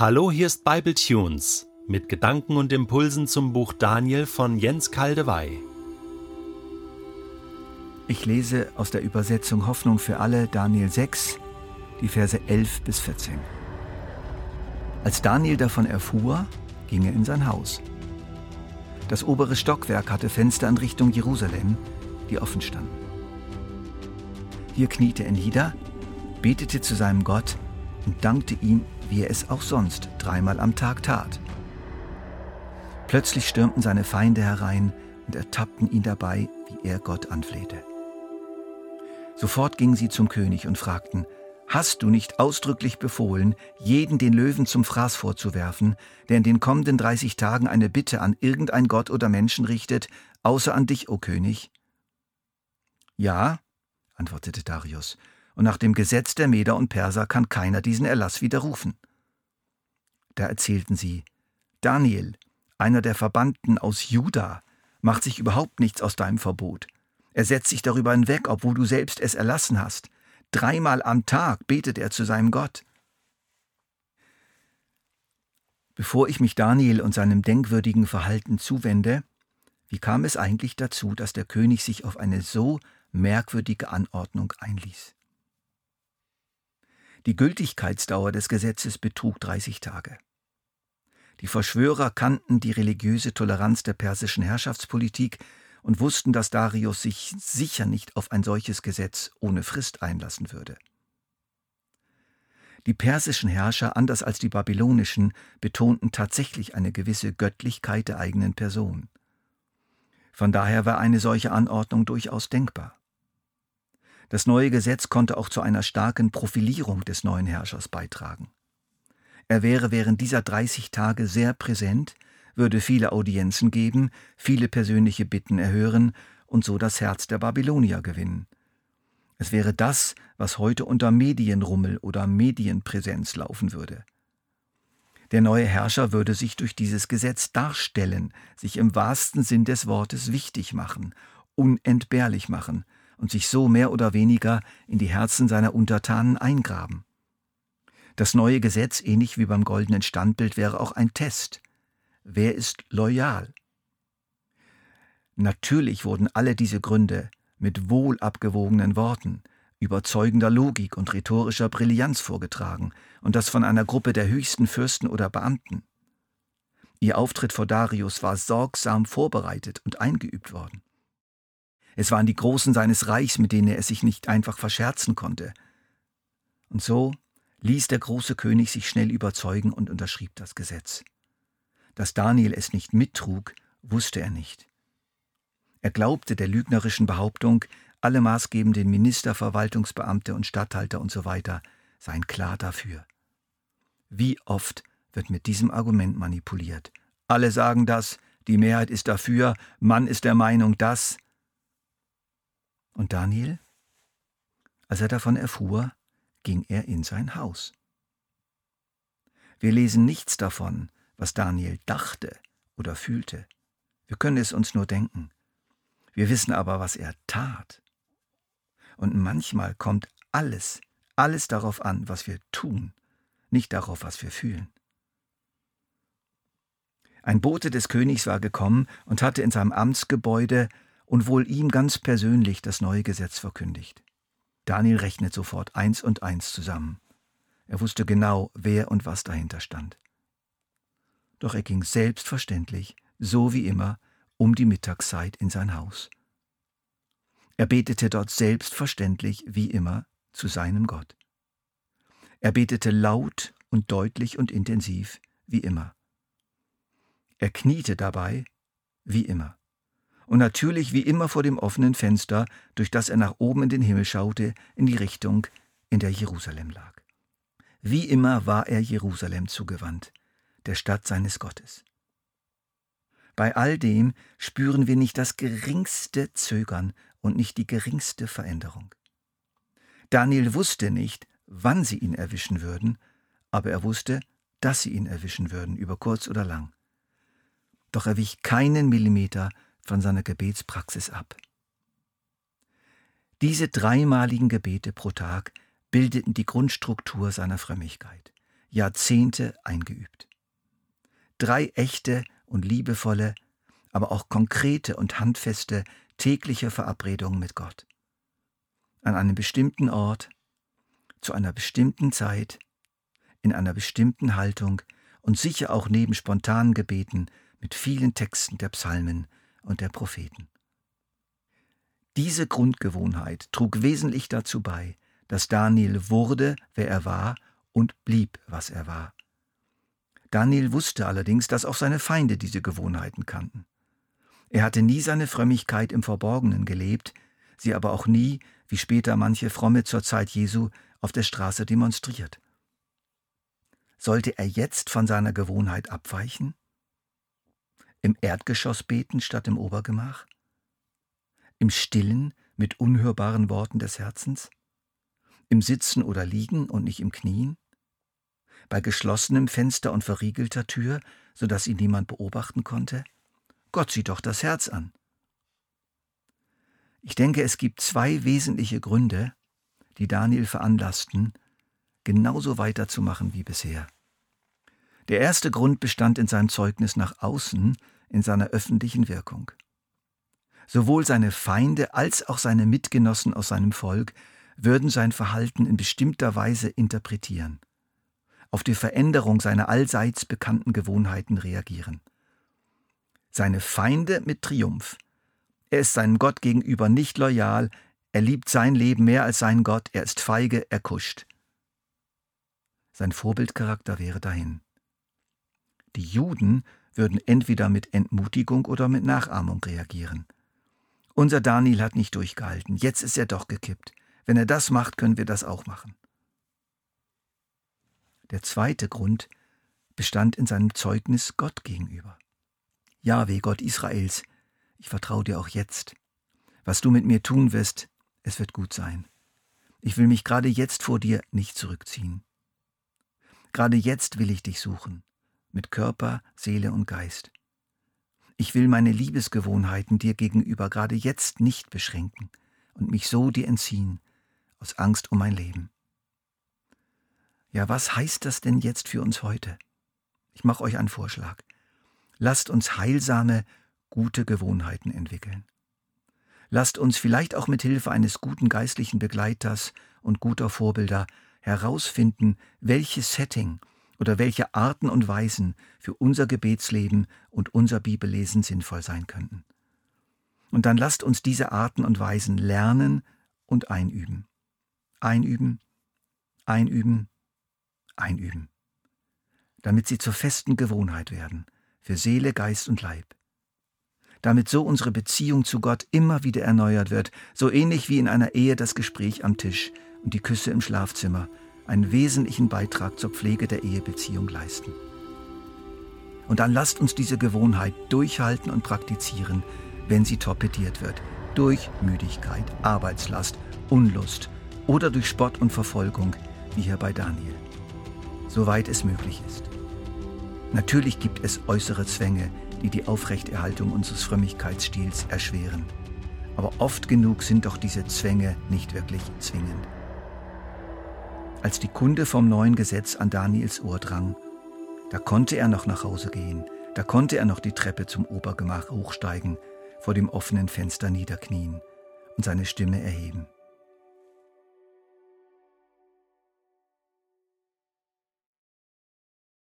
Hallo, hier ist Bible Tunes mit Gedanken und Impulsen zum Buch Daniel von Jens Kaldewey. Ich lese aus der Übersetzung Hoffnung für alle Daniel 6, die Verse 11 bis 14. Als Daniel davon erfuhr, ging er in sein Haus. Das obere Stockwerk hatte Fenster in Richtung Jerusalem, die offen standen. Hier kniete er nieder, betete zu seinem Gott und dankte ihm, wie er es auch sonst dreimal am Tag tat. Plötzlich stürmten seine Feinde herein und ertappten ihn dabei, wie er Gott anflehte. Sofort gingen sie zum König und fragten, Hast du nicht ausdrücklich befohlen, jeden den Löwen zum Fraß vorzuwerfen, der in den kommenden 30 Tagen eine Bitte an irgendein Gott oder Menschen richtet, außer an dich, o König? Ja, antwortete Darius, und nach dem Gesetz der Meder und Perser kann keiner diesen Erlass widerrufen. Da erzählten sie, Daniel, einer der Verbannten aus Juda, macht sich überhaupt nichts aus deinem Verbot. Er setzt sich darüber hinweg, obwohl du selbst es erlassen hast. Dreimal am Tag betet er zu seinem Gott. Bevor ich mich Daniel und seinem denkwürdigen Verhalten zuwende, wie kam es eigentlich dazu, dass der König sich auf eine so merkwürdige Anordnung einließ? Die Gültigkeitsdauer des Gesetzes betrug 30 Tage. Die Verschwörer kannten die religiöse Toleranz der persischen Herrschaftspolitik und wussten, dass Darius sich sicher nicht auf ein solches Gesetz ohne Frist einlassen würde. Die persischen Herrscher, anders als die babylonischen, betonten tatsächlich eine gewisse Göttlichkeit der eigenen Person. Von daher war eine solche Anordnung durchaus denkbar. Das neue Gesetz konnte auch zu einer starken Profilierung des neuen Herrschers beitragen. Er wäre während dieser 30 Tage sehr präsent, würde viele Audienzen geben, viele persönliche Bitten erhören und so das Herz der Babylonier gewinnen. Es wäre das, was heute unter Medienrummel oder Medienpräsenz laufen würde. Der neue Herrscher würde sich durch dieses Gesetz darstellen, sich im wahrsten Sinn des Wortes wichtig machen, unentbehrlich machen und sich so mehr oder weniger in die Herzen seiner Untertanen eingraben. Das neue Gesetz, ähnlich wie beim goldenen Standbild, wäre auch ein Test. Wer ist loyal? Natürlich wurden alle diese Gründe mit wohl abgewogenen Worten, überzeugender Logik und rhetorischer Brillanz vorgetragen, und das von einer Gruppe der höchsten Fürsten oder Beamten. Ihr Auftritt vor Darius war sorgsam vorbereitet und eingeübt worden. Es waren die Großen seines Reichs, mit denen er sich nicht einfach verscherzen konnte. Und so ließ der große König sich schnell überzeugen und unterschrieb das Gesetz. Dass Daniel es nicht mittrug, wusste er nicht. Er glaubte der lügnerischen Behauptung, alle maßgebenden Minister, Verwaltungsbeamte und Statthalter usw. So seien klar dafür. Wie oft wird mit diesem Argument manipuliert? Alle sagen das, die Mehrheit ist dafür, Mann ist der Meinung das. Und Daniel? Als er davon erfuhr, ging er in sein Haus. Wir lesen nichts davon, was Daniel dachte oder fühlte. Wir können es uns nur denken. Wir wissen aber, was er tat. Und manchmal kommt alles, alles darauf an, was wir tun, nicht darauf, was wir fühlen. Ein Bote des Königs war gekommen und hatte in seinem Amtsgebäude und wohl ihm ganz persönlich das neue Gesetz verkündigt. Daniel rechnet sofort eins und eins zusammen. Er wusste genau, wer und was dahinter stand. Doch er ging selbstverständlich, so wie immer, um die Mittagszeit in sein Haus. Er betete dort selbstverständlich, wie immer, zu seinem Gott. Er betete laut und deutlich und intensiv, wie immer. Er kniete dabei, wie immer und natürlich wie immer vor dem offenen Fenster, durch das er nach oben in den Himmel schaute, in die Richtung, in der Jerusalem lag. Wie immer war er Jerusalem zugewandt, der Stadt seines Gottes. Bei all dem spüren wir nicht das geringste Zögern und nicht die geringste Veränderung. Daniel wusste nicht, wann sie ihn erwischen würden, aber er wusste, dass sie ihn erwischen würden, über kurz oder lang. Doch er wich keinen Millimeter von seiner Gebetspraxis ab. Diese dreimaligen Gebete pro Tag bildeten die Grundstruktur seiner Frömmigkeit. Jahrzehnte eingeübt. Drei echte und liebevolle, aber auch konkrete und handfeste tägliche Verabredungen mit Gott. An einem bestimmten Ort, zu einer bestimmten Zeit, in einer bestimmten Haltung und sicher auch neben spontanen Gebeten mit vielen Texten der Psalmen und der Propheten. Diese Grundgewohnheit trug wesentlich dazu bei, dass Daniel wurde, wer er war, und blieb, was er war. Daniel wusste allerdings, dass auch seine Feinde diese Gewohnheiten kannten. Er hatte nie seine Frömmigkeit im Verborgenen gelebt, sie aber auch nie, wie später manche Fromme zur Zeit Jesu, auf der Straße demonstriert. Sollte er jetzt von seiner Gewohnheit abweichen? Im Erdgeschoss beten statt im Obergemach? Im Stillen mit unhörbaren Worten des Herzens? Im Sitzen oder Liegen und nicht im Knien? Bei geschlossenem Fenster und verriegelter Tür, so dass ihn niemand beobachten konnte? Gott sieht doch das Herz an. Ich denke, es gibt zwei wesentliche Gründe, die Daniel veranlassten, genauso weiterzumachen wie bisher. Der erste Grund bestand in seinem Zeugnis nach außen, in seiner öffentlichen Wirkung. Sowohl seine Feinde als auch seine Mitgenossen aus seinem Volk würden sein Verhalten in bestimmter Weise interpretieren, auf die Veränderung seiner allseits bekannten Gewohnheiten reagieren. Seine Feinde mit Triumph. Er ist seinem Gott gegenüber nicht loyal, er liebt sein Leben mehr als seinen Gott, er ist feige, er kuscht. Sein Vorbildcharakter wäre dahin. Die Juden würden entweder mit Entmutigung oder mit Nachahmung reagieren. Unser Daniel hat nicht durchgehalten, jetzt ist er doch gekippt. Wenn er das macht, können wir das auch machen. Der zweite Grund bestand in seinem Zeugnis Gott gegenüber. Jahwe, Gott Israels, ich vertraue dir auch jetzt. Was du mit mir tun wirst, es wird gut sein. Ich will mich gerade jetzt vor dir nicht zurückziehen. Gerade jetzt will ich dich suchen, mit Körper, Seele und Geist. Ich will meine Liebesgewohnheiten dir gegenüber gerade jetzt nicht beschränken und mich so dir entziehen, aus Angst um mein Leben. Ja, was heißt das denn jetzt für uns heute? Ich mache euch einen Vorschlag. Lasst uns heilsame, gute Gewohnheiten entwickeln. Lasst uns vielleicht auch mit Hilfe eines guten geistlichen Begleiters und guter Vorbilder herausfinden, welches Setting oder welche Arten und Weisen für unser Gebetsleben und unser Bibellesen sinnvoll sein könnten. Und dann lasst uns diese Arten und Weisen lernen und einüben. Einüben, einüben, einüben. Damit sie zur festen Gewohnheit werden, für Seele, Geist und Leib damit so unsere Beziehung zu Gott immer wieder erneuert wird, so ähnlich wie in einer Ehe das Gespräch am Tisch und die Küsse im Schlafzimmer einen wesentlichen Beitrag zur Pflege der Ehebeziehung leisten. Und dann lasst uns diese Gewohnheit durchhalten und praktizieren, wenn sie torpediert wird, durch Müdigkeit, Arbeitslast, Unlust oder durch Spott und Verfolgung, wie hier bei Daniel, soweit es möglich ist. Natürlich gibt es äußere Zwänge, die die Aufrechterhaltung unseres Frömmigkeitsstils erschweren. Aber oft genug sind doch diese Zwänge nicht wirklich zwingend. Als die Kunde vom neuen Gesetz an Daniels Ohr drang, da konnte er noch nach Hause gehen, da konnte er noch die Treppe zum Obergemach hochsteigen, vor dem offenen Fenster niederknien und seine Stimme erheben.